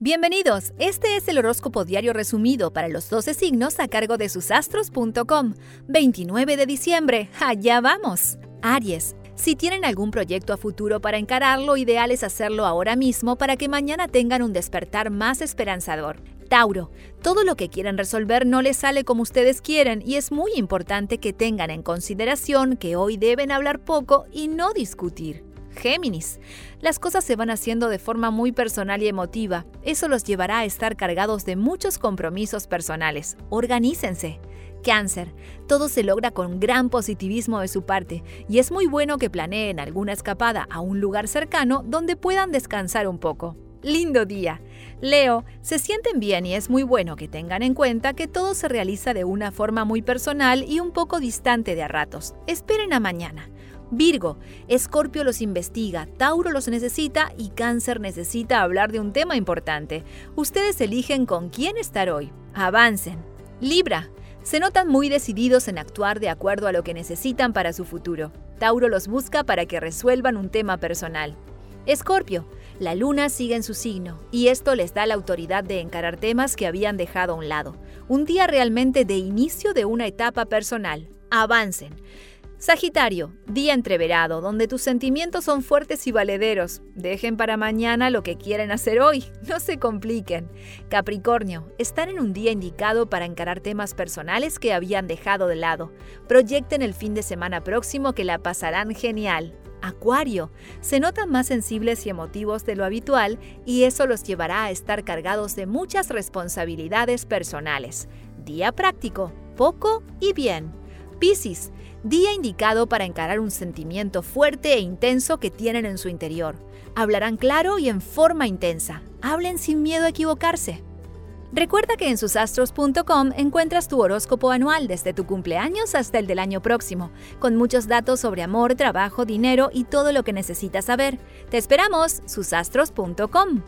Bienvenidos, este es el horóscopo diario resumido para los 12 signos a cargo de susastros.com. 29 de diciembre, allá vamos. Aries, si tienen algún proyecto a futuro para encararlo, ideal es hacerlo ahora mismo para que mañana tengan un despertar más esperanzador. Tauro, todo lo que quieren resolver no les sale como ustedes quieren y es muy importante que tengan en consideración que hoy deben hablar poco y no discutir. Géminis. Las cosas se van haciendo de forma muy personal y emotiva. Eso los llevará a estar cargados de muchos compromisos personales. Organícense. Cáncer. Todo se logra con gran positivismo de su parte y es muy bueno que planeen alguna escapada a un lugar cercano donde puedan descansar un poco. Lindo día. Leo, se sienten bien y es muy bueno que tengan en cuenta que todo se realiza de una forma muy personal y un poco distante de a ratos. Esperen a mañana. Virgo, Escorpio los investiga, Tauro los necesita y Cáncer necesita hablar de un tema importante. Ustedes eligen con quién estar hoy. Avancen. Libra, se notan muy decididos en actuar de acuerdo a lo que necesitan para su futuro. Tauro los busca para que resuelvan un tema personal. Escorpio, la luna sigue en su signo y esto les da la autoridad de encarar temas que habían dejado a un lado. Un día realmente de inicio de una etapa personal. Avancen. Sagitario, día entreverado, donde tus sentimientos son fuertes y valederos. Dejen para mañana lo que quieren hacer hoy, no se compliquen. Capricornio, están en un día indicado para encarar temas personales que habían dejado de lado. Proyecten el fin de semana próximo que la pasarán genial. Acuario, se notan más sensibles y emotivos de lo habitual y eso los llevará a estar cargados de muchas responsabilidades personales. Día práctico, poco y bien. Piscis, día indicado para encarar un sentimiento fuerte e intenso que tienen en su interior. Hablarán claro y en forma intensa. Hablen sin miedo a equivocarse. Recuerda que en susastros.com encuentras tu horóscopo anual desde tu cumpleaños hasta el del año próximo, con muchos datos sobre amor, trabajo, dinero y todo lo que necesitas saber. Te esperamos, susastros.com.